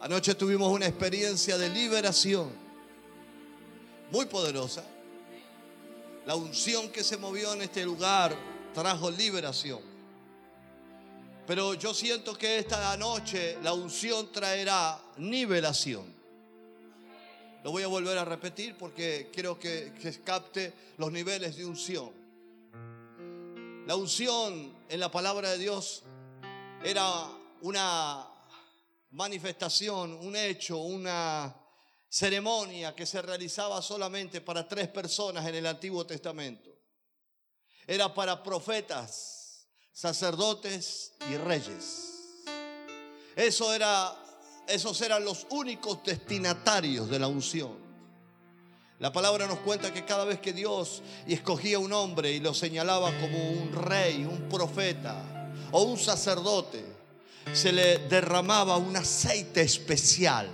Anoche tuvimos una experiencia de liberación muy poderosa. La unción que se movió en este lugar trajo liberación. Pero yo siento que esta noche la unción traerá nivelación. Lo voy a volver a repetir porque quiero que, que capte los niveles de unción. La unción en la palabra de Dios era una manifestación, un hecho, una ceremonia que se realizaba solamente para tres personas en el Antiguo Testamento. Era para profetas, sacerdotes y reyes. Eso era, esos eran los únicos destinatarios de la unción. La palabra nos cuenta que cada vez que Dios escogía un hombre y lo señalaba como un rey, un profeta o un sacerdote, se le derramaba un aceite especial.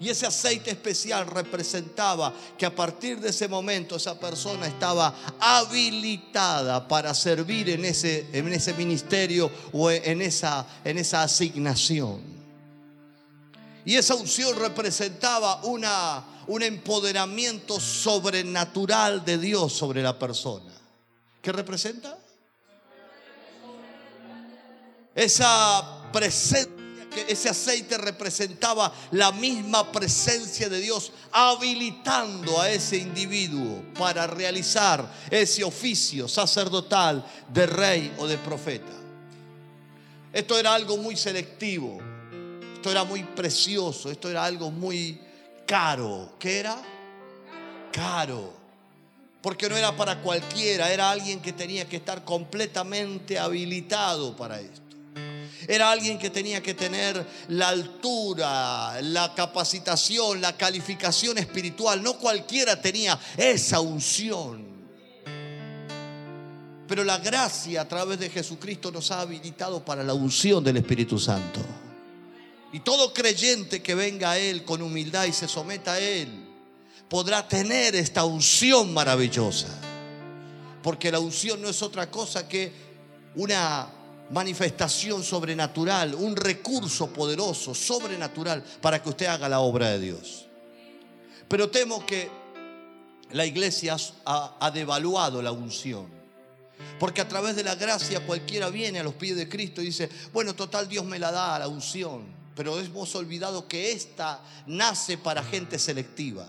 Y ese aceite especial representaba que a partir de ese momento esa persona estaba habilitada para servir en ese, en ese ministerio o en esa, en esa asignación. Y esa unción representaba una, un empoderamiento sobrenatural de Dios sobre la persona. ¿Qué representa? Esa presencia, ese aceite representaba la misma presencia de Dios, habilitando a ese individuo para realizar ese oficio sacerdotal de rey o de profeta. Esto era algo muy selectivo, esto era muy precioso, esto era algo muy caro. ¿Qué era? Caro. Porque no era para cualquiera, era alguien que tenía que estar completamente habilitado para esto. Era alguien que tenía que tener la altura, la capacitación, la calificación espiritual. No cualquiera tenía esa unción. Pero la gracia a través de Jesucristo nos ha habilitado para la unción del Espíritu Santo. Y todo creyente que venga a Él con humildad y se someta a Él, podrá tener esta unción maravillosa. Porque la unción no es otra cosa que una manifestación sobrenatural, un recurso poderoso, sobrenatural, para que usted haga la obra de Dios. Pero temo que la iglesia ha, devaluado la unción. Porque a través de la gracia cualquiera viene a los pies de Cristo y dice, bueno, total Dios me la da, la unción. Pero hemos olvidado que esta nace para gente selectiva.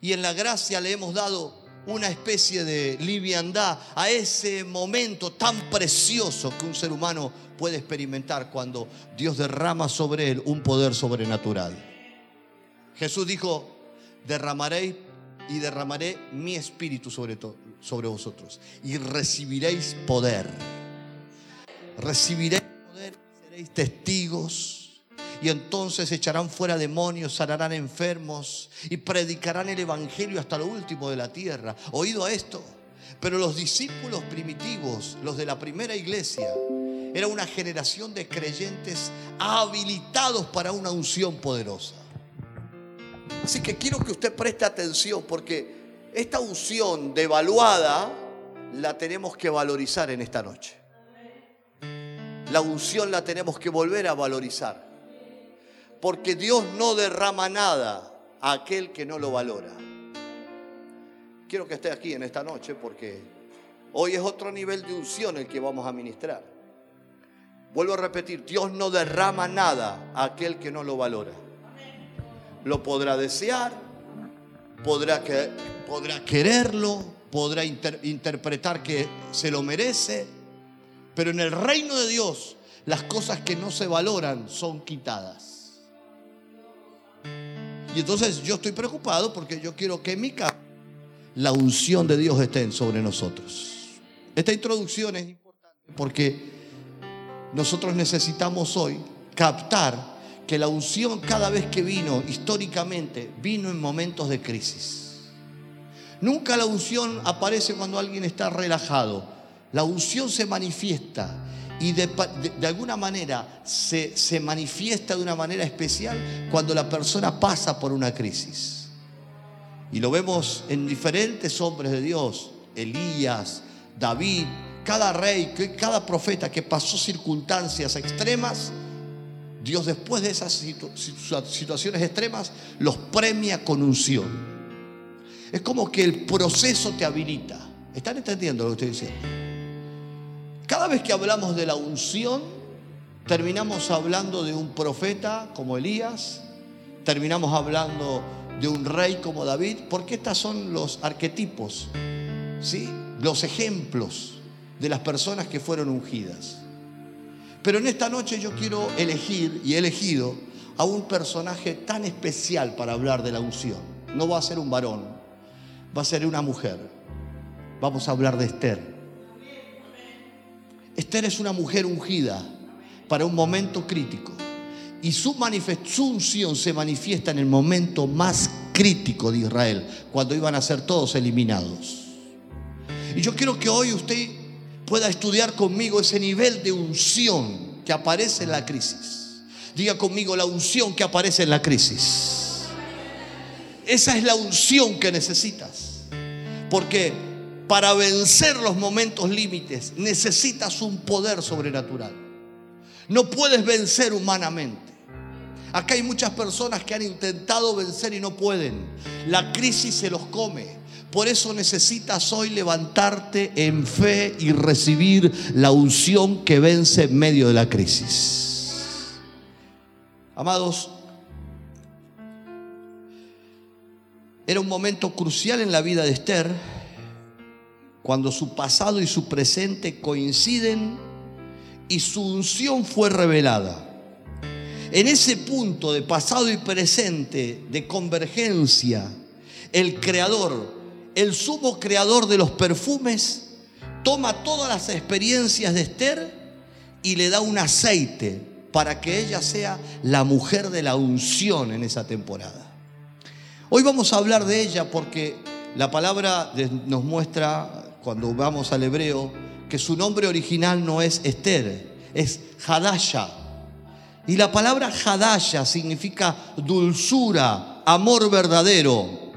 Y en la gracia le hemos dado una especie de liviandad a ese momento tan precioso que un ser humano puede experimentar cuando Dios derrama sobre él un poder sobrenatural. Jesús dijo, derramaré y derramaré mi espíritu sobre, sobre vosotros y recibiréis poder. Recibiréis poder y seréis testigos y entonces echarán fuera demonios, sanarán enfermos y predicarán el Evangelio hasta lo último de la tierra. Oído a esto. Pero los discípulos primitivos, los de la primera iglesia, era una generación de creyentes habilitados para una unción poderosa. Así que quiero que usted preste atención porque esta unción devaluada la tenemos que valorizar en esta noche. La unción la tenemos que volver a valorizar. Porque Dios no derrama nada a aquel que no lo valora. Quiero que esté aquí en esta noche porque hoy es otro nivel de unción el que vamos a ministrar. Vuelvo a repetir, Dios no derrama nada a aquel que no lo valora. Lo podrá desear, podrá, que, podrá quererlo, podrá interpretar que se lo merece, pero en el reino de Dios las cosas que no se valoran son quitadas. Y entonces yo estoy preocupado porque yo quiero que en mi casa la unción de Dios esté sobre nosotros. Esta introducción es importante porque nosotros necesitamos hoy captar que la unción cada vez que vino históricamente vino en momentos de crisis. Nunca la unción aparece cuando alguien está relajado. La unción se manifiesta y de, alguna manera se, manifiesta de una manera especial cuando la persona pasa por una crisis. Y lo vemos en diferentes hombres de Dios, Elías, David, cada rey, cada profeta que pasó circunstancias extremas, Dios después de esas situaciones extremas los premia con unción. Es como que el proceso te habilita. ¿Están entendiendo lo que estoy diciendo? Cada vez que hablamos de la unción, terminamos hablando de un profeta como Elías, terminamos hablando de un rey como David, porque estos son los arquetipos, ¿sí? los ejemplos de las personas que fueron ungidas. Pero en esta noche yo quiero elegir y he elegido a un personaje tan especial para hablar de la unción. No va a ser un varón, va a ser una mujer. Vamos a hablar de Esther. Esther es una mujer ungida para un momento crítico. Y su, su unción se manifiesta en el momento más crítico de Israel, cuando iban a ser todos eliminados. Y yo quiero que hoy usted pueda estudiar conmigo ese nivel de unción que aparece en la crisis. Diga conmigo la unción que aparece en la crisis. Esa es la unción que necesitas. Porque para vencer los momentos límites necesitas un poder sobrenatural. No puedes vencer humanamente. Acá hay muchas personas que han intentado vencer y no pueden. La crisis se los come. Por eso necesitas hoy levantarte en fe y recibir la unción que vence en medio de la crisis. Amados, era un momento crucial en la vida de Esther cuando su pasado y su presente coinciden y su unción fue revelada. En ese punto de pasado y presente, de convergencia, el creador el sumo creador de los perfumes, toma todas las experiencias de Esther y le da un aceite para que ella sea la mujer de la unción en esa temporada. Hoy vamos a hablar de ella porque la palabra nos muestra, cuando vamos al hebreo, que su nombre original no es Esther, es Hadasha. Y la palabra Hadasha significa dulzura, amor verdadero.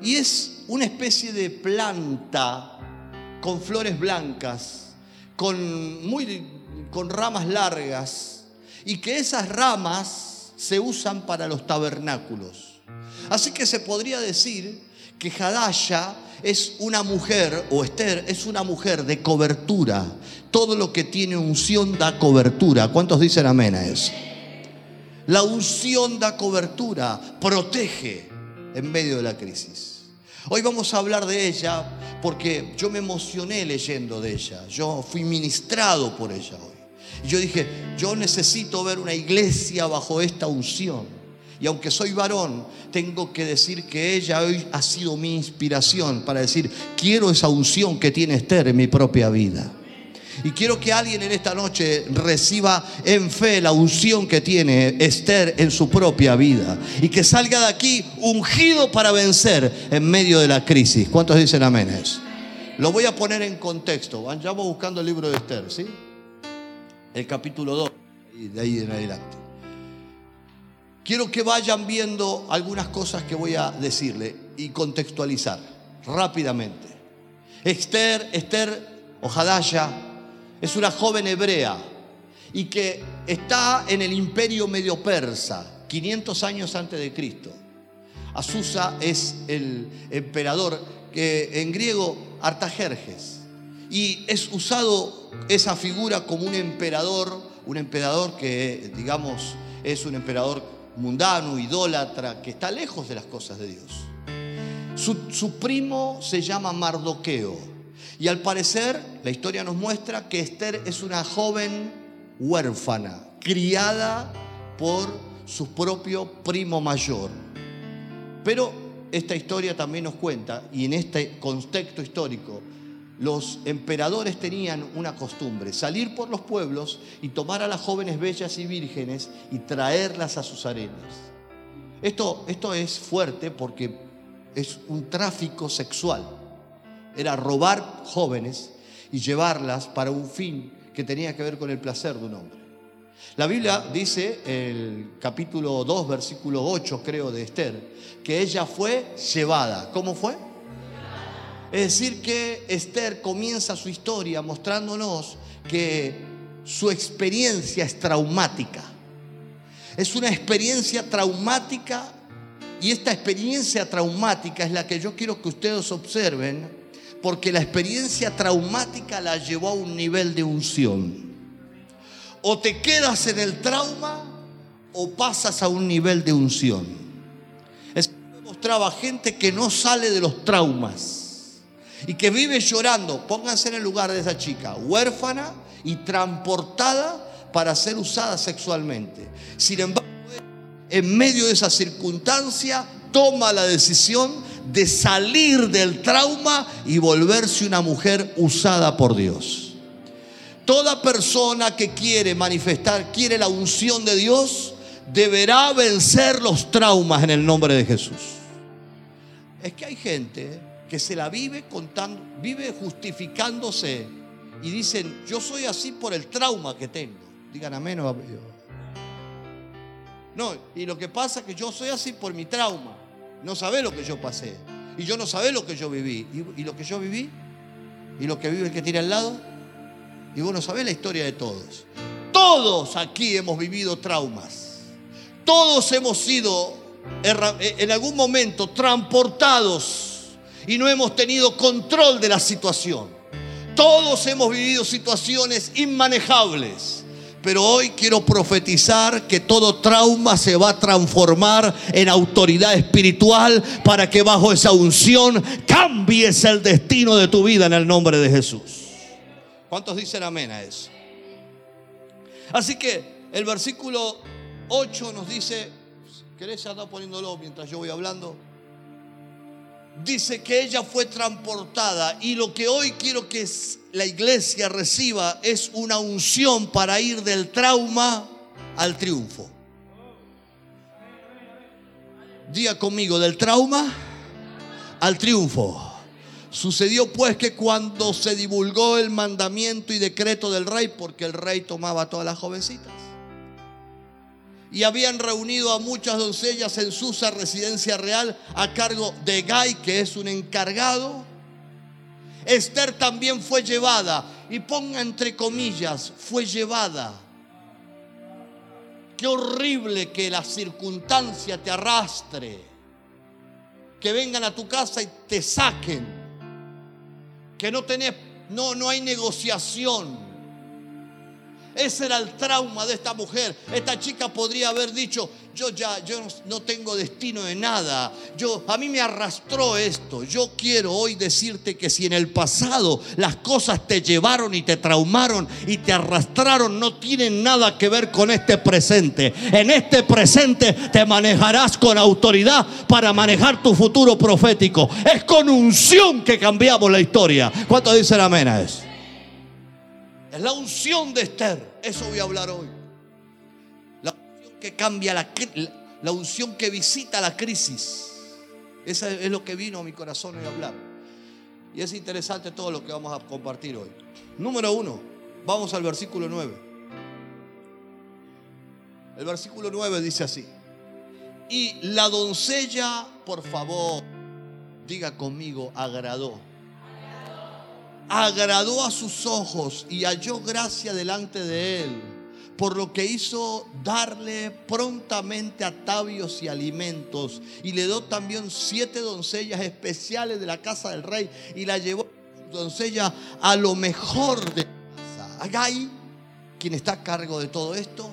Y es una especie de planta con flores blancas, con, muy, con ramas largas, y que esas ramas se usan para los tabernáculos. Así que se podría decir que Hadasha es una mujer, o Esther es una mujer de cobertura. Todo lo que tiene unción da cobertura. ¿Cuántos dicen amén a eso? La unción da cobertura, protege en medio de la crisis. Hoy vamos a hablar de ella porque yo me emocioné leyendo de ella. Yo fui ministrado por ella hoy. Yo dije, yo necesito ver una iglesia bajo esta unción. Y aunque soy varón, tengo que decir que ella hoy ha sido mi inspiración para decir, quiero esa unción que tiene Esther en mi propia vida. Y quiero que alguien en esta noche reciba en fe la unción que tiene Esther en su propia vida. Y que salga de aquí ungido para vencer en medio de la crisis. ¿Cuántos dicen amén eso? Lo voy a poner en contexto. Vayamos buscando el libro de Esther, ¿sí? El capítulo 2, y de ahí en adelante. Quiero que vayan viendo algunas cosas que voy a decirle y contextualizar rápidamente. Esther, Esther o Hadaya es una joven hebrea y que está en el imperio medio persa, 500 años antes de Cristo. Azusa es el emperador que en griego Artajerjes y es usado esa figura como un emperador, un emperador que digamos es un emperador mundano, idólatra, que está lejos de las cosas de Dios. Su, su primo se llama Mardoqueo y al parecer, la historia nos muestra que Esther es una joven huérfana, criada por su propio primo mayor. Pero esta historia también nos cuenta, y en este contexto histórico, los emperadores tenían una costumbre, salir por los pueblos y tomar a las jóvenes bellas y vírgenes y traerlas a sus arenas. Esto, esto es fuerte porque es un tráfico sexual era robar jóvenes y llevarlas para un fin que tenía que ver con el placer de un hombre. La Biblia dice, el capítulo 2, versículo 8 creo de Esther, que ella fue llevada. ¿Cómo fue? Es decir, que Esther comienza su historia mostrándonos que su experiencia es traumática. Es una experiencia traumática y esta experiencia traumática es la que yo quiero que ustedes observen porque la experiencia traumática la llevó a un nivel de unción. O te quedas en el trauma o pasas a un nivel de unción. Es mostraba gente que no sale de los traumas y que vive llorando. Pónganse en el lugar de esa chica, huérfana y transportada para ser usada sexualmente. Sin embargo, en medio de esa circunstancia, toma la decisión de salir del trauma y volverse una mujer usada por Dios. Toda persona que quiere manifestar, quiere la unción de Dios, deberá vencer los traumas en el nombre de Jesús. Es que hay gente que se la vive contando, vive justificándose y dicen, yo soy así por el trauma que tengo. Digan amén o No, y lo que pasa es que yo soy así por mi trauma no sabe lo que yo pasé. Y yo no sabe lo que yo viví. ¿Y, lo que yo viví? ¿Y lo que vive el que tiene al lado? Y vos no sabés la historia de todos. Todos aquí hemos vivido traumas. Todos hemos sido en algún momento transportados y no hemos tenido control de la situación. Todos hemos vivido situaciones inmanejables. Pero hoy quiero profetizar que todo trauma se va a transformar en autoridad espiritual para que bajo esa unción cambies el destino de tu vida en el nombre de Jesús. ¿Cuántos dicen amén a eso? Así que el versículo 8 nos dice, ¿querés andar poniéndolo mientras yo voy hablando? Dice que ella fue transportada y lo que hoy quiero que la iglesia reciba es una unción para ir del trauma al triunfo. Diga conmigo, del trauma al triunfo. Sucedió pues que cuando se divulgó el mandamiento y decreto del rey, porque el rey tomaba a todas las jovencitas, y habían reunido a muchas doncellas en Susa, residencia real, a cargo de Gai, que es un encargado. Esther también fue llevada, y ponga entre comillas, fue llevada. Qué horrible que la circunstancia te arrastre, que vengan a tu casa y te saquen, que no tenés, no, no hay negociación ese era el trauma de esta mujer. Esta chica podría haber dicho, yo ya yo no, tengo destino de nada. Yo a mí me arrastró esto. Yo quiero hoy decirte que si en el pasado las cosas te llevaron y te traumaron y te arrastraron, no tienen nada que ver con este presente. En este presente te manejarás con autoridad para manejar tu futuro profético. Es con unción que cambiamos la historia. ¿Cuánto dicen amén a eso? Es la unción de Esther. Eso voy a hablar hoy. La unción que cambia la, la unción que visita la crisis. Eso es lo que vino a mi corazón hoy a hablar. Y es interesante todo lo que vamos a compartir hoy. Número uno, vamos al versículo 9. El versículo 9 dice así. Y la doncella, por favor, diga conmigo, agradó agradó a sus ojos y halló gracia delante de él, por lo que hizo darle prontamente atavios y alimentos, y le dio también siete doncellas especiales de la casa del rey, y la llevó doncella a lo mejor de casa. Agai, quien está a cargo de todo esto,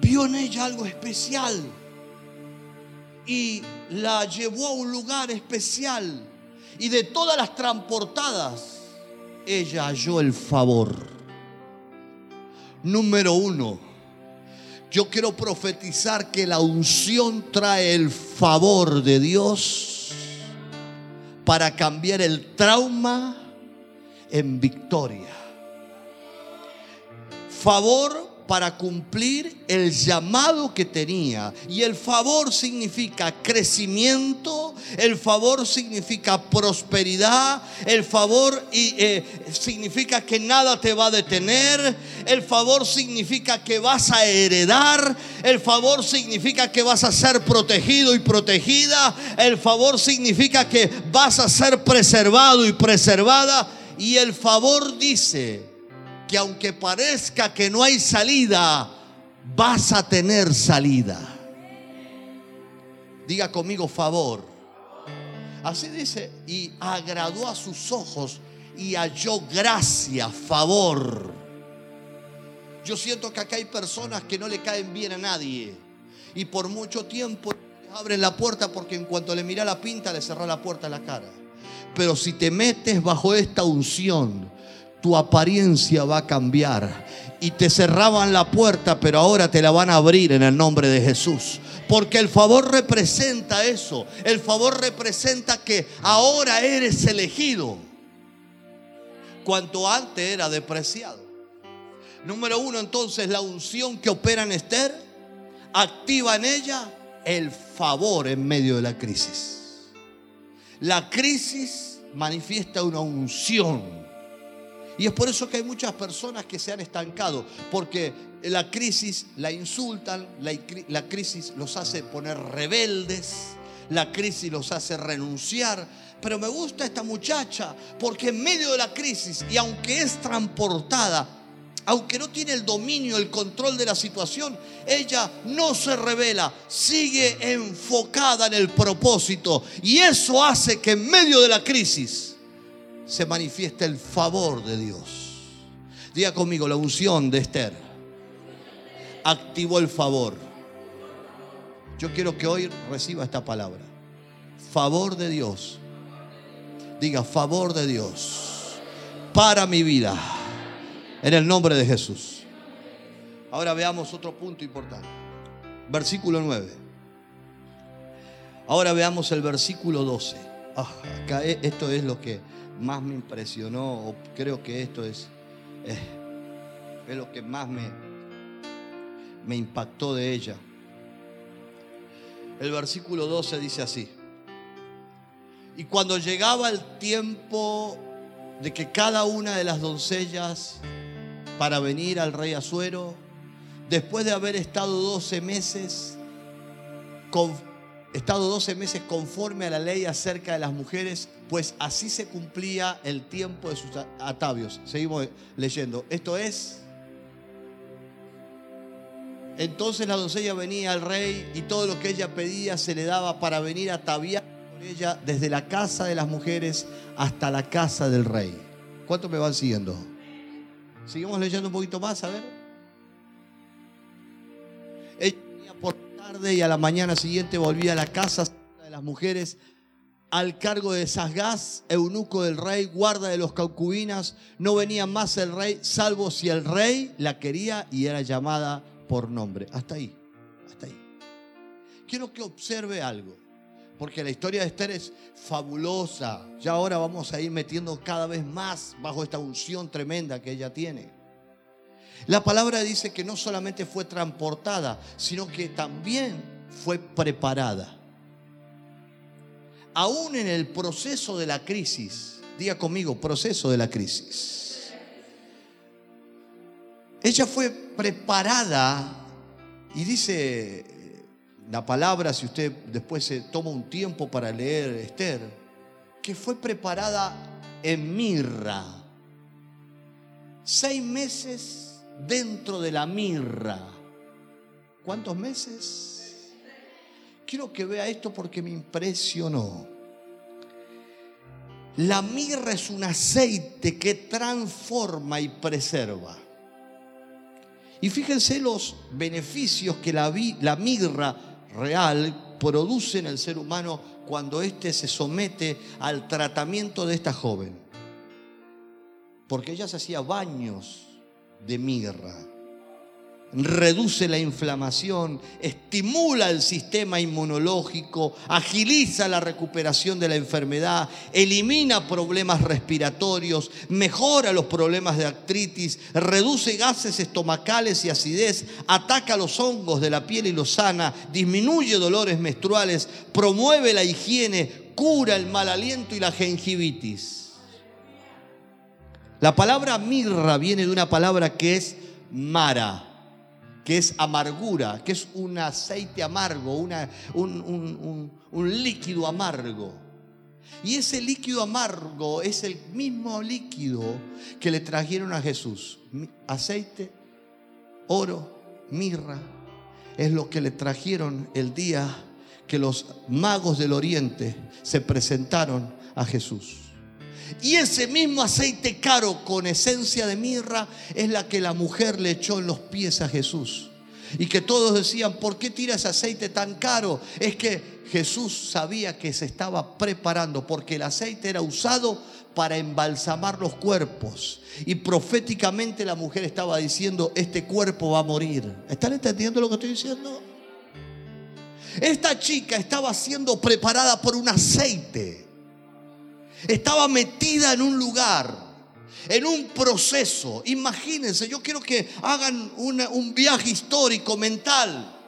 vio en ella algo especial y la llevó a un lugar especial. Y de todas las transportadas, ella halló el favor. Número uno, yo quiero profetizar que la unción trae el favor de Dios para cambiar el trauma en victoria. Favor para cumplir el llamado que tenía. Y el favor significa crecimiento, el favor significa prosperidad, el favor eh, significa que nada te va a detener, el favor significa que vas a heredar, el favor significa que vas a ser protegido y protegida, el favor significa que vas a ser preservado y preservada. Y el favor dice, que aunque parezca que no hay salida, vas a tener salida. Diga conmigo favor. Así dice, y agradó a sus ojos y halló gracia, favor. Yo siento que acá hay personas que no le caen bien a nadie y por mucho tiempo abren la puerta porque en cuanto le mira la pinta le cerró la puerta en la cara. Pero si te metes bajo esta unción, tu apariencia va a cambiar. Y te cerraban la puerta, pero ahora te la van a abrir en el nombre de Jesús. Porque el favor representa eso. El favor representa que ahora eres elegido. Cuanto antes era despreciado. Número uno, entonces, la unción que opera en Esther activa en ella el favor en medio de la crisis. La crisis manifiesta una unción y es por eso que hay muchas personas que se han estancado, porque la crisis la insultan, la, crisis los hace poner rebeldes, la crisis los hace renunciar. Pero me gusta esta muchacha porque en medio de la crisis, y aunque es transportada, aunque no tiene el dominio, el control de la situación, ella no se revela, sigue enfocada en el propósito. Y eso hace que en medio de la crisis se manifiesta el favor de Dios. Diga conmigo, la unción de Esther activó el favor. Yo quiero que hoy reciba esta palabra. Favor de Dios. Diga, favor de Dios para mi vida. En el nombre de Jesús. Ahora veamos otro punto importante. Versículo 9. Ahora veamos el versículo 12. Ah, acá e, esto es lo que más me impresionó, o creo que esto es, es, lo que más me, me impactó de ella. El versículo 12 dice así. Y cuando llegaba el tiempo de que cada una de las doncellas para venir al rey Azuero, después de haber estado 12 meses con estado 12 meses conforme a la ley acerca de las mujeres, pues así se cumplía el tiempo de sus atavios. Seguimos leyendo. Esto es... Entonces la doncella venía al rey y todo lo que ella pedía se le daba para venir a ataviar con ella desde la casa de las mujeres hasta la casa del rey. ¿Cuánto me van siguiendo? Seguimos leyendo un poquito más, a ver. Y a la mañana siguiente volvía a la casa de las mujeres al cargo de Sasgás, eunuco del rey, guarda de los concubinas. No venía más el rey, salvo si el rey la quería y era llamada por nombre. Hasta ahí, hasta ahí. Quiero que observe algo, porque la historia de Esther es fabulosa. Ya ahora vamos a ir metiendo cada vez más bajo esta unción tremenda que ella tiene. La palabra dice que no solamente fue transportada, sino que también fue preparada. Aún en el proceso de la crisis, diga conmigo, proceso de la crisis. Ella fue preparada y dice la palabra, si usted después se toma un tiempo para leer Esther, que fue preparada en mirra. Seis meses dentro de la mirra. ¿Cuántos meses? Quiero que vea esto porque me impresionó. La mirra es un aceite que transforma y preserva. Y fíjense los beneficios que la, mirra real produce en el ser humano cuando éste se somete al tratamiento de esta joven. Porque ella se hacía baños de mirra. Reduce la inflamación, estimula el sistema inmunológico, agiliza la recuperación de la enfermedad, elimina problemas respiratorios, mejora los problemas de artritis, reduce gases estomacales y acidez, ataca los hongos de la piel y los sana, disminuye dolores menstruales, promueve la higiene, cura el mal aliento y la gingivitis. La palabra mirra viene de una palabra que es mara, que es amargura, que es un aceite amargo, un, líquido amargo. Y ese líquido amargo es el mismo líquido que le trajeron a Jesús. Aceite, oro mirra, es lo que le trajeron el día que los magos del oriente se presentaron a Jesús. Y ese mismo aceite caro con esencia de mirra es la que la mujer le echó en los pies a Jesús. Y que todos decían, ¿por qué tira ese aceite tan caro? Es que Jesús sabía que se estaba preparando porque el aceite era usado para embalsamar los cuerpos. Y proféticamente la mujer estaba diciendo, este cuerpo va a morir. ¿Están entendiendo lo que estoy diciendo? Esta chica estaba siendo preparada por un aceite. Estaba metida en un lugar, en un proceso. Imagínense, yo quiero que hagan un viaje histórico mental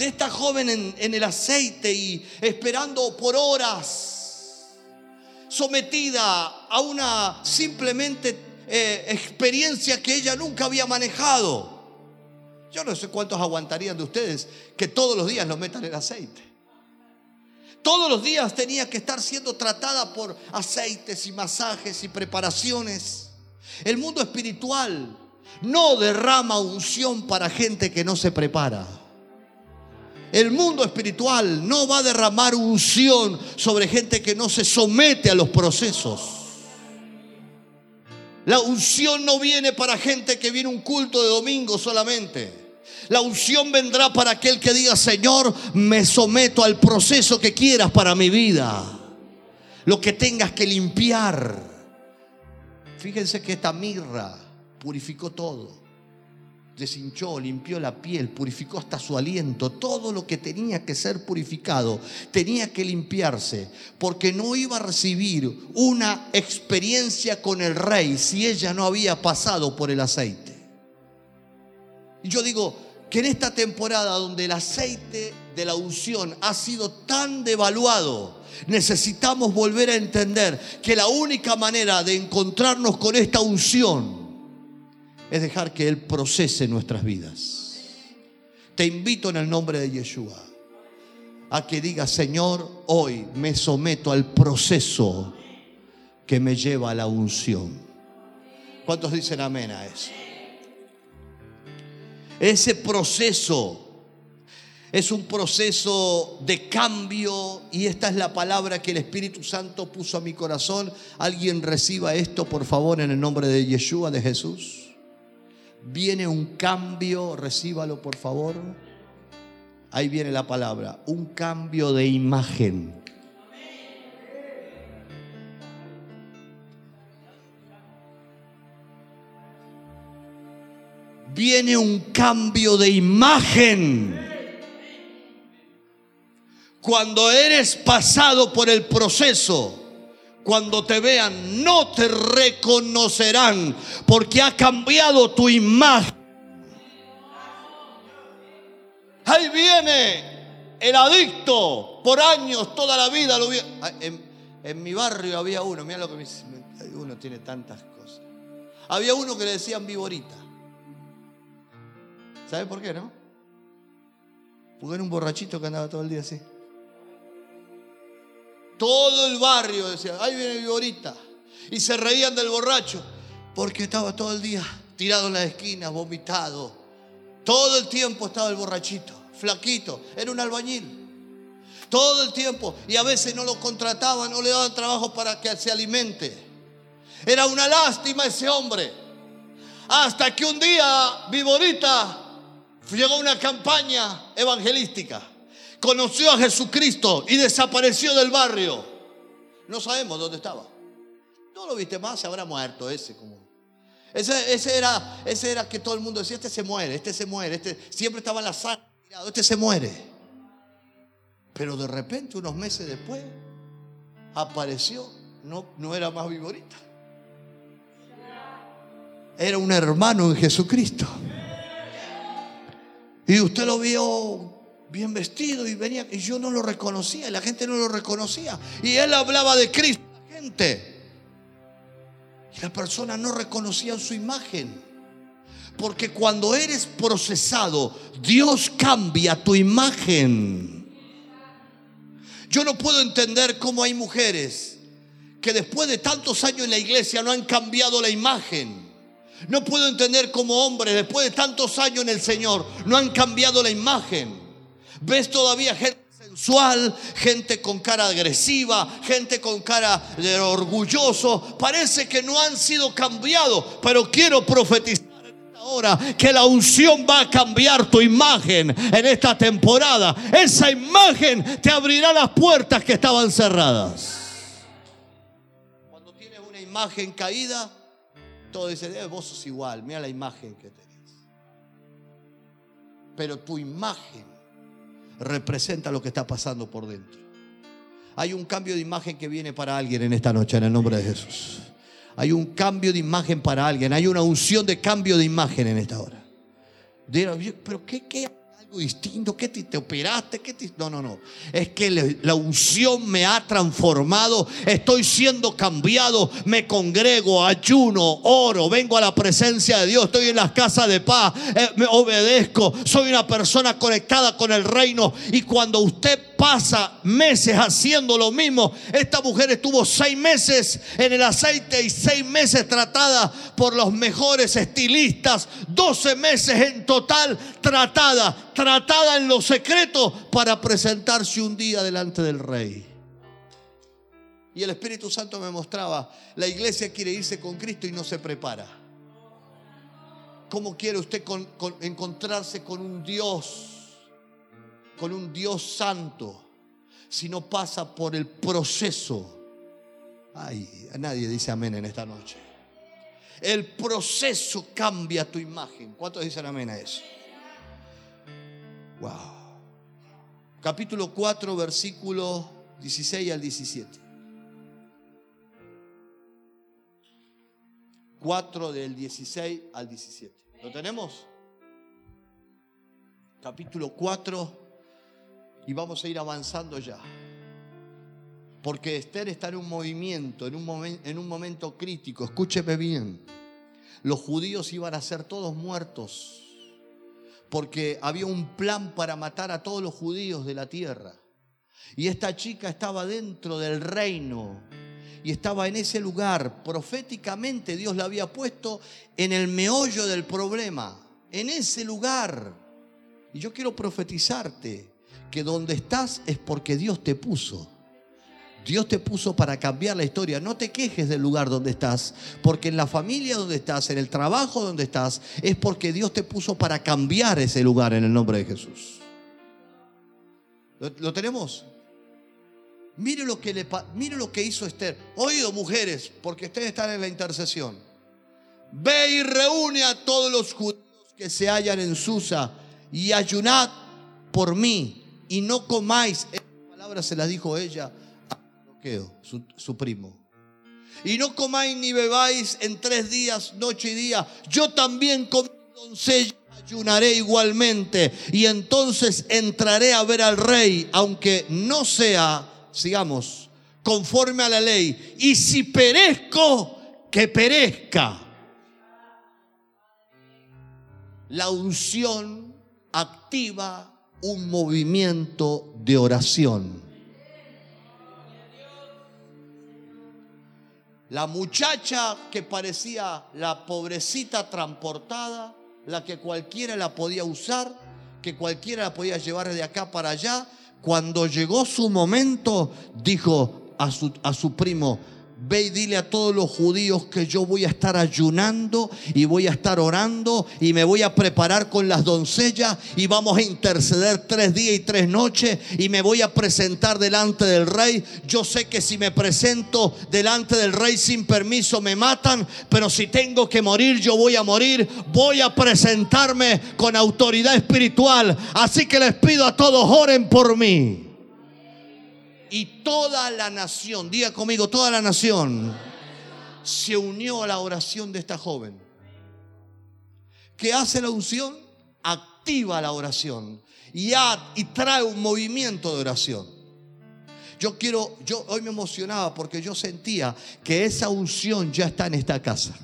de esta joven en, el aceite y esperando por horas sometida a una simplemente eh, experiencia que ella nunca había manejado. Yo no sé cuántos aguantarían de ustedes que todos los días lo metan en aceite. Todos los días tenía que estar siendo tratada por aceites y masajes y preparaciones. El mundo espiritual no derrama unción para gente que no se prepara. El mundo espiritual no va a derramar unción sobre gente que no se somete a los procesos. La unción no viene para gente que viene un culto de domingo solamente. La unción vendrá para aquel que diga, Señor, me someto al proceso que quieras para mi vida. Lo que tengas que limpiar. Fíjense que esta mirra purificó todo deshinchó, limpió la piel, purificó hasta su aliento, todo lo que tenía que ser purificado, tenía que limpiarse, porque no iba a recibir una experiencia con el rey si ella no había pasado por el aceite. Y yo digo que en esta temporada donde el aceite de la unción ha sido tan devaluado, necesitamos volver a entender que la única manera de encontrarnos con esta unción es dejar que Él procese nuestras vidas. Te invito en el nombre de Yeshua a que digas, Señor, hoy me someto al proceso que me lleva a la unción. ¿Cuántos dicen amén a eso? Ese proceso es un proceso de cambio y esta es la palabra que el Espíritu Santo puso a mi corazón. Alguien reciba esto, por favor, en el nombre de Yeshua, de Jesús. Viene un cambio, recíbalo por favor. Ahí viene la palabra, un cambio de imagen. Viene un cambio de imagen. Cuando eres pasado por el proceso, cuando te vean, no te reconocerán porque ha cambiado tu imagen. Ahí viene el adicto por años, toda la vida. Lo ah, en, mi barrio había uno, mira lo que me dice, uno tiene tantas cosas. Había uno que le decían viborita. ¿Sabe por qué, no? Porque era un borrachito que andaba todo el día así. Todo el barrio decía, ahí viene Viborita. Y se reían del borracho, porque estaba todo el día tirado en la esquina, vomitado. Todo el tiempo estaba el borrachito, flaquito, era un albañil. Todo el tiempo. Y a veces no lo contrataban, no le daban trabajo para que se alimente. Era una lástima ese hombre. Hasta que un día Viborita llegó una campaña evangelística conoció a Jesucristo y desapareció del barrio. No sabemos dónde estaba. No lo viste más, se habrá muerto ese como. Ese, era, ese era que todo el mundo decía, este se muere, este se muere, este siempre estaba en la sangre este se muere. Pero de repente, unos meses después, apareció, no, no era más vivorita. Era un hermano en Jesucristo. Y usted lo vio bien vestido y venía, y yo no lo reconocía, y la gente no lo reconocía. Y él hablaba de Cristo, la gente. Y la persona no reconocía su imagen. Porque cuando eres procesado, Dios cambia tu imagen. Yo no puedo entender cómo hay mujeres que después de tantos años en la iglesia no han cambiado la imagen. No puedo entender cómo hombres, después de tantos años en el Señor, no han cambiado la imagen. Ves todavía gente sensual, gente con cara agresiva, gente con cara de orgulloso. Parece que no han sido cambiados, pero quiero profetizar ahora que la unción va a cambiar tu imagen en esta temporada. Esa imagen te abrirá las puertas que estaban cerradas. Cuando tienes una imagen caída, todo dice, eh, vos sos igual, mira la imagen que tenés. Pero tu imagen representa lo que está pasando por dentro. Hay un cambio de imagen que viene para alguien en esta noche, en el nombre de Jesús. Hay un cambio de imagen para alguien. Hay una unción de cambio de imagen en esta hora. Pero ¿qué, qué distinto? ¿Qué te, operaste? ¿Qué no, no, no. Es que la unción me ha transformado. Estoy siendo cambiado. Me congrego, ayuno, oro. Vengo a la presencia de Dios. Estoy en las casas de paz. Eh, me obedezco. Soy una persona conectada con el reino. Y cuando usted pasa meses haciendo lo mismo. Esta mujer estuvo seis meses en el aceite y seis meses tratada por los mejores estilistas. Doce meses en total tratada, tratada en lo secreto para presentarse un día delante del rey. Y el Espíritu Santo me mostraba, la iglesia quiere irse con Cristo y no se prepara. ¿Cómo quiere usted encontrarse con un Dios con un Dios santo si no pasa por el proceso. Ay, nadie dice amén en esta noche. El proceso cambia tu imagen. ¿Cuántos dicen amén a eso? Wow. Capítulo 4, versículo 16 al 17. 4 del 16 al 17. ¿Lo tenemos? Capítulo 4, y vamos a ir avanzando ya. Porque Esther está en un movimiento, en un, en un momento crítico. Escúcheme bien. Los judíos iban a ser todos muertos. Porque había un plan para matar a todos los judíos de la tierra. Y esta chica estaba dentro del reino. Y estaba en ese lugar. Proféticamente Dios la había puesto en el meollo del problema. En ese lugar. Y yo quiero profetizarte que donde estás es porque Dios te puso. Dios te puso para cambiar la historia. No te quejes del lugar donde estás, porque en la familia donde estás, en el trabajo donde estás, es porque Dios te puso para cambiar ese lugar en el nombre de Jesús. ¿Lo, tenemos? Mire lo, que le, mire lo que hizo Esther. Oído, mujeres, porque ustedes están en la intercesión. Ve y reúne a todos los judíos que se hallan en Susa y ayunad por mí y no comáis. Esta palabra se la dijo ella a su, su primo. Y no comáis ni bebáis en tres días, noche y día. Yo también con doncella ayunaré igualmente. Y entonces entraré a ver al rey, aunque no sea, sigamos, conforme a la ley. Y si perezco, que perezca. La unción activa un movimiento de oración. La muchacha que parecía la pobrecita transportada, la que cualquiera la podía usar, que cualquiera la podía llevar de acá para allá, cuando llegó su momento, dijo a su, a su primo, Ve y dile a todos los judíos que yo voy a estar ayunando y voy a estar orando y me voy a preparar con las doncellas y vamos a interceder tres días y tres noches y me voy a presentar delante del rey. Yo sé que si me presento delante del rey sin permiso me matan, pero si tengo que morir yo voy a morir. Voy a presentarme con autoridad espiritual. Así que les pido a todos oren por mí. Y toda la nación, diga conmigo, toda la nación se unió a la oración de esta joven. ¿Qué hace la unción? Activa la oración y, y trae un movimiento de oración. Yo quiero, yo hoy me emocionaba porque yo sentía que esa unción ya está en esta casa.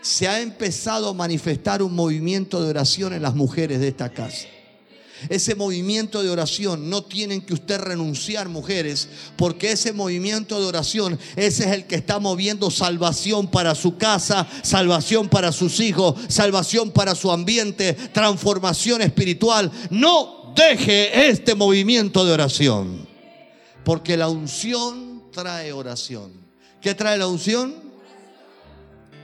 Se ha empezado a manifestar un movimiento de oración en las mujeres de esta casa. Ese movimiento de oración no tienen que usted renunciar, mujeres, porque ese movimiento de oración, ese es el que está moviendo salvación para su casa, salvación para sus hijos, salvación para su ambiente, transformación espiritual. No deje este movimiento de oración, porque la unción trae oración. ¿Qué trae la unción?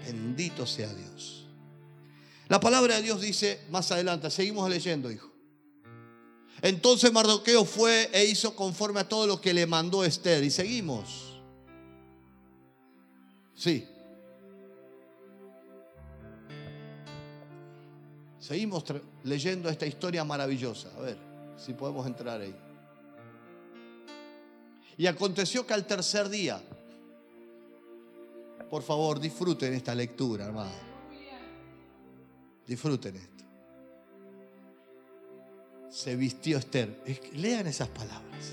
Bendito sea Dios. La palabra de Dios dice más adelante, seguimos leyendo, hijo. Entonces Mardoqueo fue e hizo conforme a todo lo que le mandó Esther. Y seguimos. Sí. Seguimos leyendo esta historia maravillosa. A ver si podemos entrar ahí. Y aconteció que al tercer día, por favor, disfruten esta lectura, hermano. Disfruten esto se vistió Esther. Lean esas palabras.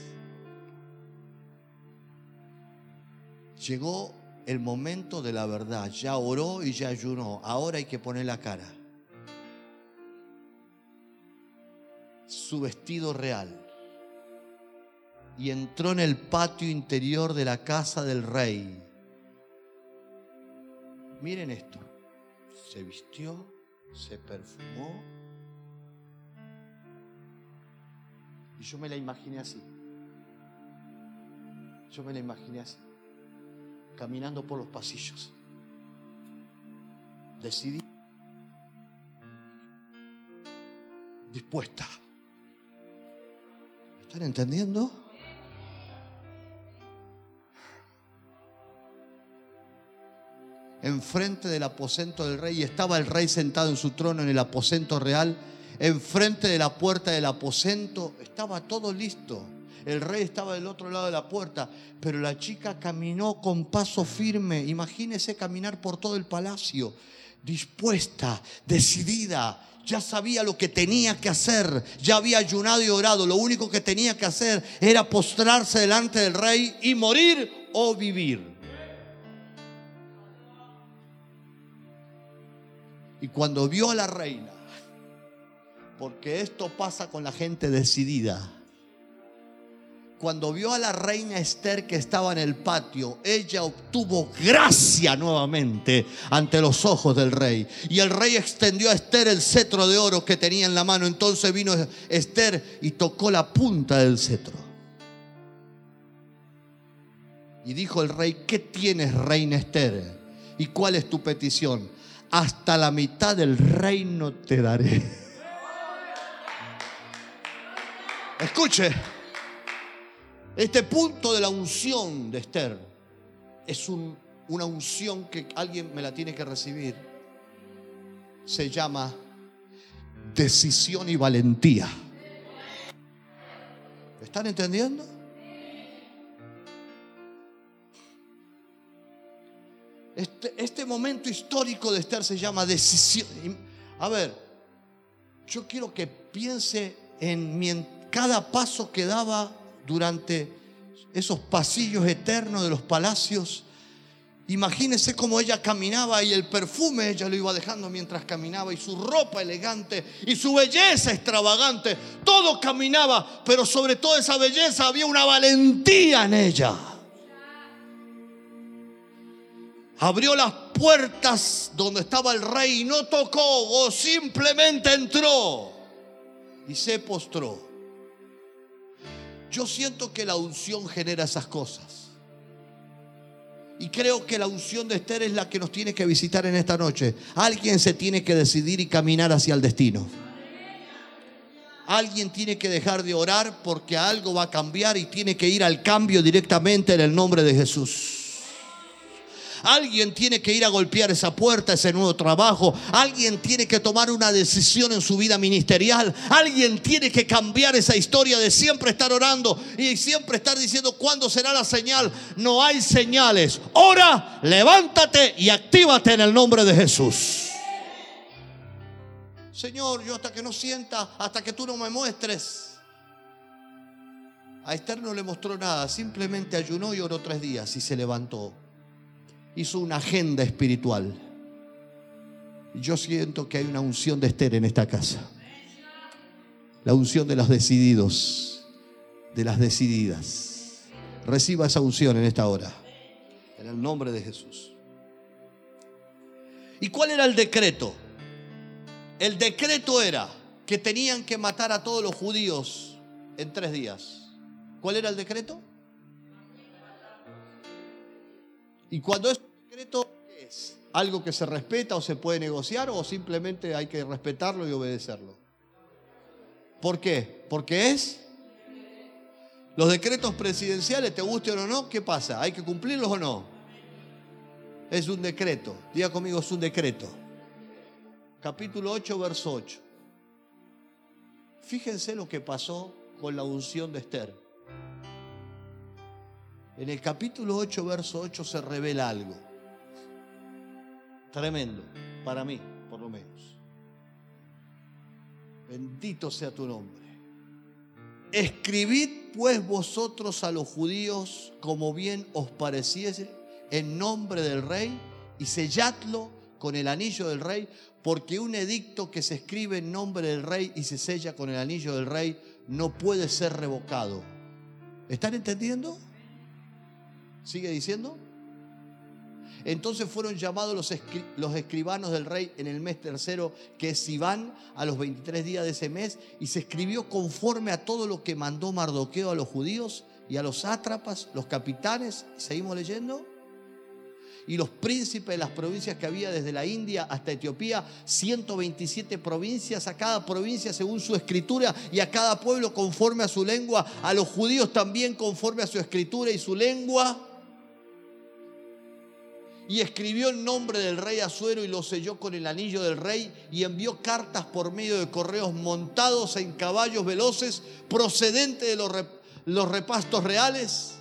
Llegó el momento de la verdad. Ya oró y ya ayunó. Ahora hay que poner la cara. Su vestido real. Y entró en el patio interior de la casa del rey. Miren esto. Se vistió, se perfumó Y yo me la imaginé así. Yo me la imaginé así. Caminando por los pasillos. Decidí. Dispuesta. ¿Están entendiendo? Enfrente del aposento del rey estaba el rey sentado en su trono en el aposento real enfrente de la puerta del aposento. Estaba todo listo. El rey estaba del otro lado de la puerta, pero la chica caminó con paso firme. Imagínese caminar por todo el palacio, dispuesta, decidida. Ya sabía lo que tenía que hacer, ya había ayunado y orado. Lo único que tenía que hacer era postrarse delante del rey y morir o vivir. Y cuando vio a la reina, porque esto pasa con la gente decidida. Cuando vio a la reina Esther que estaba en el patio, ella obtuvo gracia nuevamente ante los ojos del rey. Y el rey extendió a Esther el cetro de oro que tenía en la mano. Entonces vino Esther y tocó la punta del cetro. Y dijo el rey, ¿qué tienes, reina Esther? ¿Y cuál es tu petición? Hasta la mitad del reino te daré. Escuche, este punto de la unción de Esther es una unción que alguien me la tiene que recibir. Se llama decisión y valentía. ¿Están entendiendo? Este, este, momento histórico de Esther se llama decisión. A ver, yo quiero que piense en mi cada paso que daba durante esos pasillos eternos de los palacios. Imagínese cómo ella caminaba y el perfume ella lo iba dejando mientras caminaba y su ropa elegante y su belleza extravagante. Todo caminaba, pero sobre toda esa belleza había una valentía en ella. Abrió las puertas donde estaba el rey y no tocó o simplemente entró y se postró. Yo siento que la unción genera esas cosas. Y creo que la unción de Esther es la que nos tiene que visitar en esta noche. Alguien se tiene que decidir y caminar hacia el destino. Alguien tiene que dejar de orar porque algo va a cambiar y tiene que ir al cambio directamente en el nombre de Jesús. Alguien tiene que ir a golpear esa puerta, ese nuevo trabajo. Alguien tiene que tomar una decisión en su vida ministerial. Alguien tiene que cambiar esa historia de siempre estar orando y siempre estar diciendo cuándo será la señal. No hay señales. Ora, levántate y actívate en el nombre de Jesús. Señor, yo hasta que no sienta, hasta que tú no me muestres. A Esther no le mostró nada, simplemente ayunó y oró tres días y se levantó hizo una agenda espiritual. Yo siento que hay una unción de Esther en esta casa. La unción de los decididos, de las decididas. Reciba esa unción en esta hora. En el nombre de Jesús. ¿Y cuál era el decreto? El decreto era que tenían que matar a todos los judíos en tres días. ¿Cuál era el decreto? Y cuando es un decreto, es? ¿Algo que se respeta o se puede negociar o simplemente hay que respetarlo y obedecerlo? ¿Por qué? Porque es los decretos presidenciales, te guste o no, ¿qué pasa? ¿Hay que cumplirlos o no? Es un decreto. Diga conmigo, es un decreto. Capítulo 8, verso 8. Fíjense lo que pasó con la unción de Esther. En el capítulo 8, verso 8 se revela algo. Tremendo, para mí, por lo menos. Bendito sea tu nombre. Escribid pues vosotros a los judíos como bien os pareciese en nombre del rey y selladlo con el anillo del rey, porque un edicto que se escribe en nombre del rey y se sella con el anillo del rey no puede ser revocado. ¿Están entendiendo? ¿Sigue diciendo? Entonces fueron llamados los, escribanos del rey en el mes tercero, que es Iván, a los 23 días de ese mes, y se escribió conforme a todo lo que mandó Mardoqueo a los judíos y a los sátrapas, los capitanes, seguimos leyendo, y los príncipes de las provincias que había desde la India hasta Etiopía, 127 provincias, a cada provincia según su escritura y a cada pueblo conforme a su lengua, a los judíos también conforme a su escritura y su lengua y escribió el nombre del rey Azuero y lo selló con el anillo del rey y envió cartas por medio de correos montados en caballos veloces procedentes de los, los repastos reales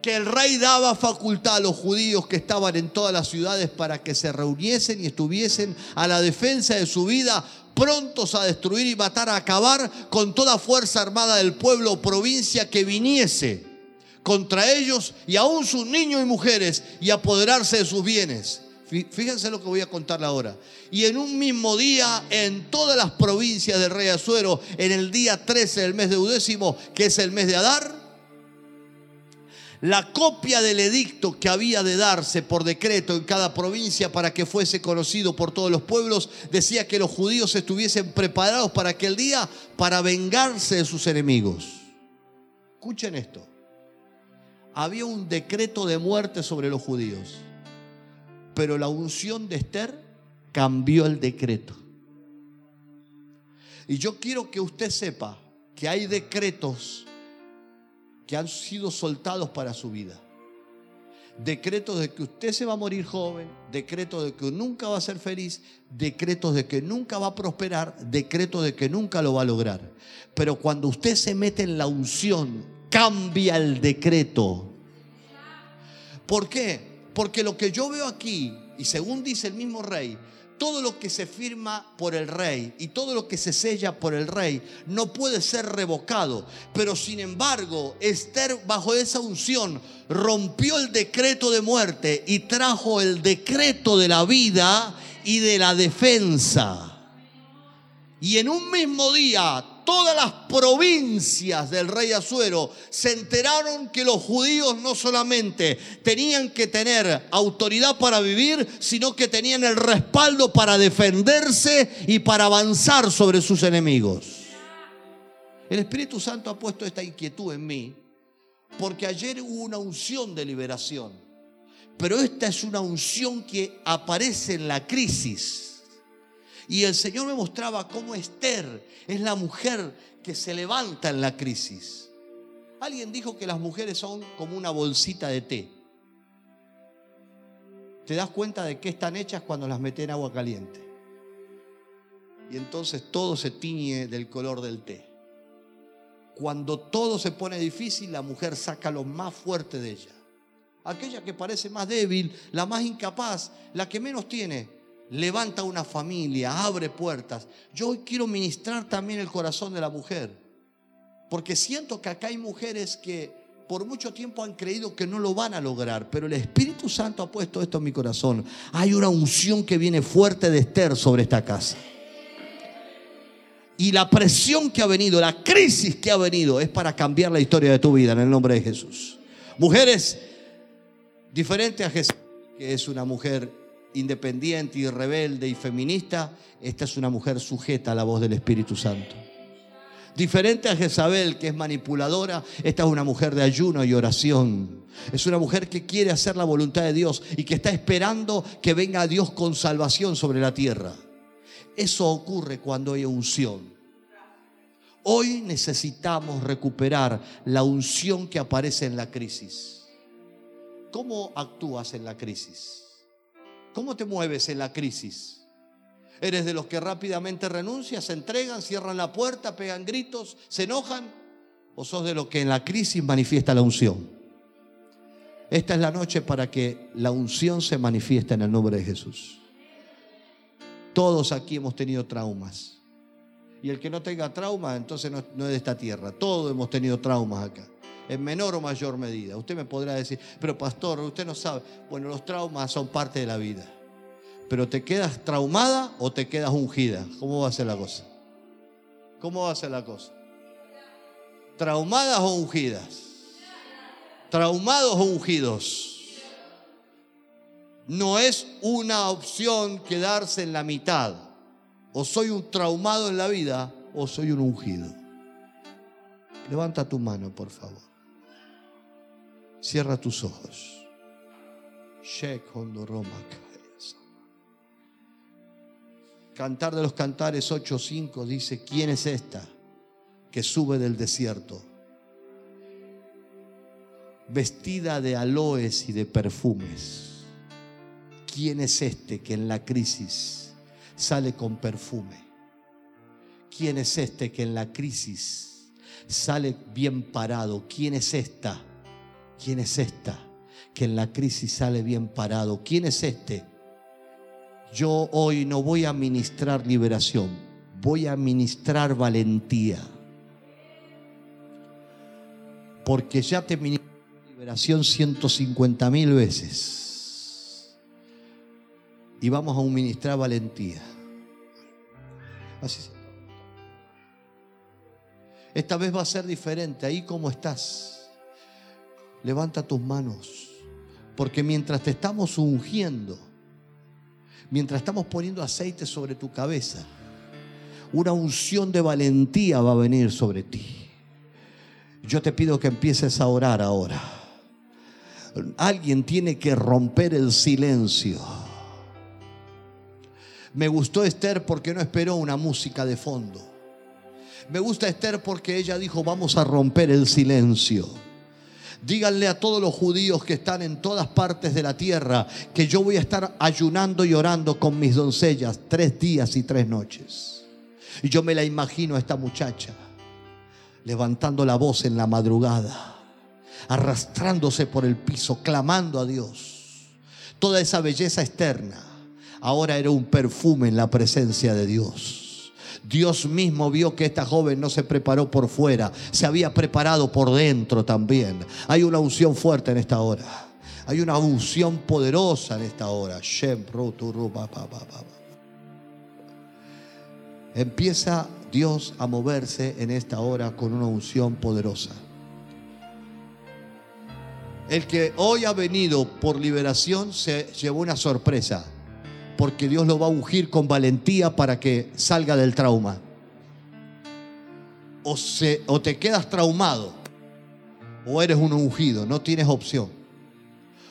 que el rey daba facultad a los judíos que estaban en todas las ciudades para que se reuniesen y estuviesen a la defensa de su vida, prontos a destruir y matar, a acabar con toda fuerza armada del pueblo o provincia que viniese contra ellos y aún sus niños y mujeres y apoderarse de sus bienes. Fíjense lo que voy a contarle ahora. Y en un mismo día, en todas las provincias del rey Azuero, en el día 13 del mes de Udécimo, que es el mes de Adar, la copia del edicto que había de darse por decreto en cada provincia para que fuese conocido por todos los pueblos, decía que los judíos estuviesen preparados para aquel día para vengarse de sus enemigos. Escuchen esto había un decreto de muerte sobre los judíos, pero la unción de Esther cambió el decreto. Y yo quiero que usted sepa que hay decretos que han sido soltados para su vida. Decretos de que usted se va a morir joven, decretos de que nunca va a ser feliz, decretos de que nunca va a prosperar, decretos de que nunca lo va a lograr. Pero cuando usted se mete en la unción cambia el decreto. ¿Por qué? Porque lo que yo veo aquí, y según dice el mismo rey, todo lo que se firma por el rey y todo lo que se sella por el rey no puede ser revocado. Pero sin embargo, Esther bajo esa unción rompió el decreto de muerte y trajo el decreto de la vida y de la defensa. Y en un mismo día todas las provincias del rey Azuero se enteraron que los judíos no solamente tenían que tener autoridad para vivir, sino que tenían el respaldo para defenderse y para avanzar sobre sus enemigos. El Espíritu Santo ha puesto esta inquietud en mí porque ayer hubo una unción de liberación, pero esta es una unción que aparece en la crisis y el Señor me mostraba cómo Esther es la mujer que se levanta en la crisis. Alguien dijo que las mujeres son como una bolsita de té. Te das cuenta de que están hechas cuando las meten en agua caliente. Y entonces todo se tiñe del color del té. Cuando todo se pone difícil, la mujer saca lo más fuerte de ella. Aquella que parece más débil, la más incapaz, la que menos tiene, levanta una familia, abre puertas. Yo hoy quiero ministrar también el corazón de la mujer, porque siento que acá hay mujeres que por mucho tiempo han creído que no lo van a lograr, pero el Espíritu Santo ha puesto esto en mi corazón. Hay una unción que viene fuerte de Esther sobre esta casa. Y la presión que ha venido, la crisis que ha venido, es para cambiar la historia de tu vida en el nombre de Jesús. Mujeres, diferente a Jesús, que es una mujer independiente y rebelde y feminista, esta es una mujer sujeta a la voz del Espíritu Santo. Diferente a Jezabel, que es manipuladora, esta es una mujer de ayuno y oración. Es una mujer que quiere hacer la voluntad de Dios y que está esperando que venga Dios con salvación sobre la tierra. Eso ocurre cuando hay unción. Hoy necesitamos recuperar la unción que aparece en la crisis. ¿Cómo actúas en la crisis? ¿Cómo te mueves en la crisis? ¿Eres de los que rápidamente renuncian, se entregan, cierran la puerta, pegan gritos, se enojan? ¿O sos de los que en la crisis manifiesta la unción? Esta es la noche para que la unción se manifieste en el nombre de Jesús. Todos aquí hemos tenido traumas. Y el que no tenga trauma, entonces no, es de esta tierra. Todos hemos tenido traumas acá en menor o mayor medida. Usted me podrá decir, pero pastor, usted no sabe. Bueno, los traumas son parte de la vida. Pero te quedas traumada o te quedas ungida. ¿Cómo va a ser la cosa? ¿Cómo va a ser la cosa? ¿Traumadas o ungidas? ¿Traumados o ungidos? No es una opción quedarse en la mitad. O soy un traumado en la vida o soy un ungido. Levanta tu mano, por favor. Cierra tus ojos. Cantar de los Cantares 8:5 dice, ¿quién es esta que sube del desierto? Vestida de aloes y de perfumes. ¿Quién es este que en la crisis sale con perfume? ¿Quién es este que en la crisis sale bien parado? ¿Quién es esta? ¿Quién es esta que en la crisis sale bien parado? ¿Quién es este? Yo hoy no voy a ministrar liberación, voy a ministrar valentía. Porque ya te ministré liberación 150 mil veces. Y vamos a ministrar valentía. Esta vez va a ser diferente. Ahí como estás levanta tus manos. Porque mientras te estamos ungiendo, mientras estamos poniendo aceite sobre tu cabeza, una unción de valentía va a venir sobre ti. Yo te pido que empieces a orar ahora. Alguien tiene que romper el silencio. Me gustó Esther porque no esperó una música de fondo. Me gusta Esther porque ella dijo, vamos a romper el silencio. Díganle a todos los judíos que están en todas partes de la tierra que yo voy a estar ayunando y orando con mis doncellas tres días y tres noches. Y yo me la imagino a esta muchacha levantando la voz en la madrugada, arrastrándose por el piso, clamando a Dios. Toda esa belleza externa ahora era un perfume en la presencia de Dios. Dios mismo vio que esta joven no se preparó por fuera, se había preparado por dentro también. Hay una unción fuerte en esta hora. Hay una unción poderosa en esta hora. Empieza Dios a moverse en esta hora con una unción poderosa. El que hoy ha venido por liberación se llevó una sorpresa porque Dios lo va a ungir con valentía para que salga del trauma. O, te quedas traumado, o eres un ungido, no tienes opción.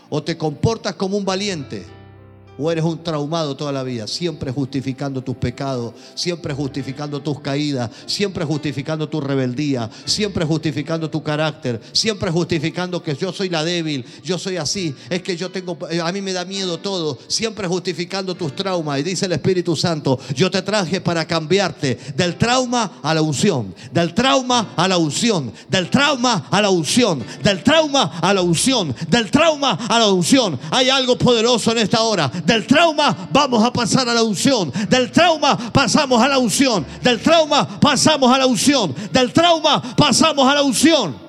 O te comportas como un valiente, o eres un traumado toda la vida, siempre justificando tus pecados, siempre justificando tus caídas, siempre justificando tu rebeldía, siempre justificando tu carácter, siempre justificando que yo soy la débil, yo soy así, es que yo tengo, eh, a mí me da miedo todo, siempre justificando tus traumas. Y dice el Espíritu Santo, yo te traje para cambiarte del trauma a la unción, del trauma a la unción, del trauma a la unción, del trauma a la unción, del trauma a la unción. Hay algo poderoso en esta hora del trauma vamos a pasar a la unción. Del trauma pasamos a la unción. Del trauma pasamos a la unción. Del trauma pasamos a la unción.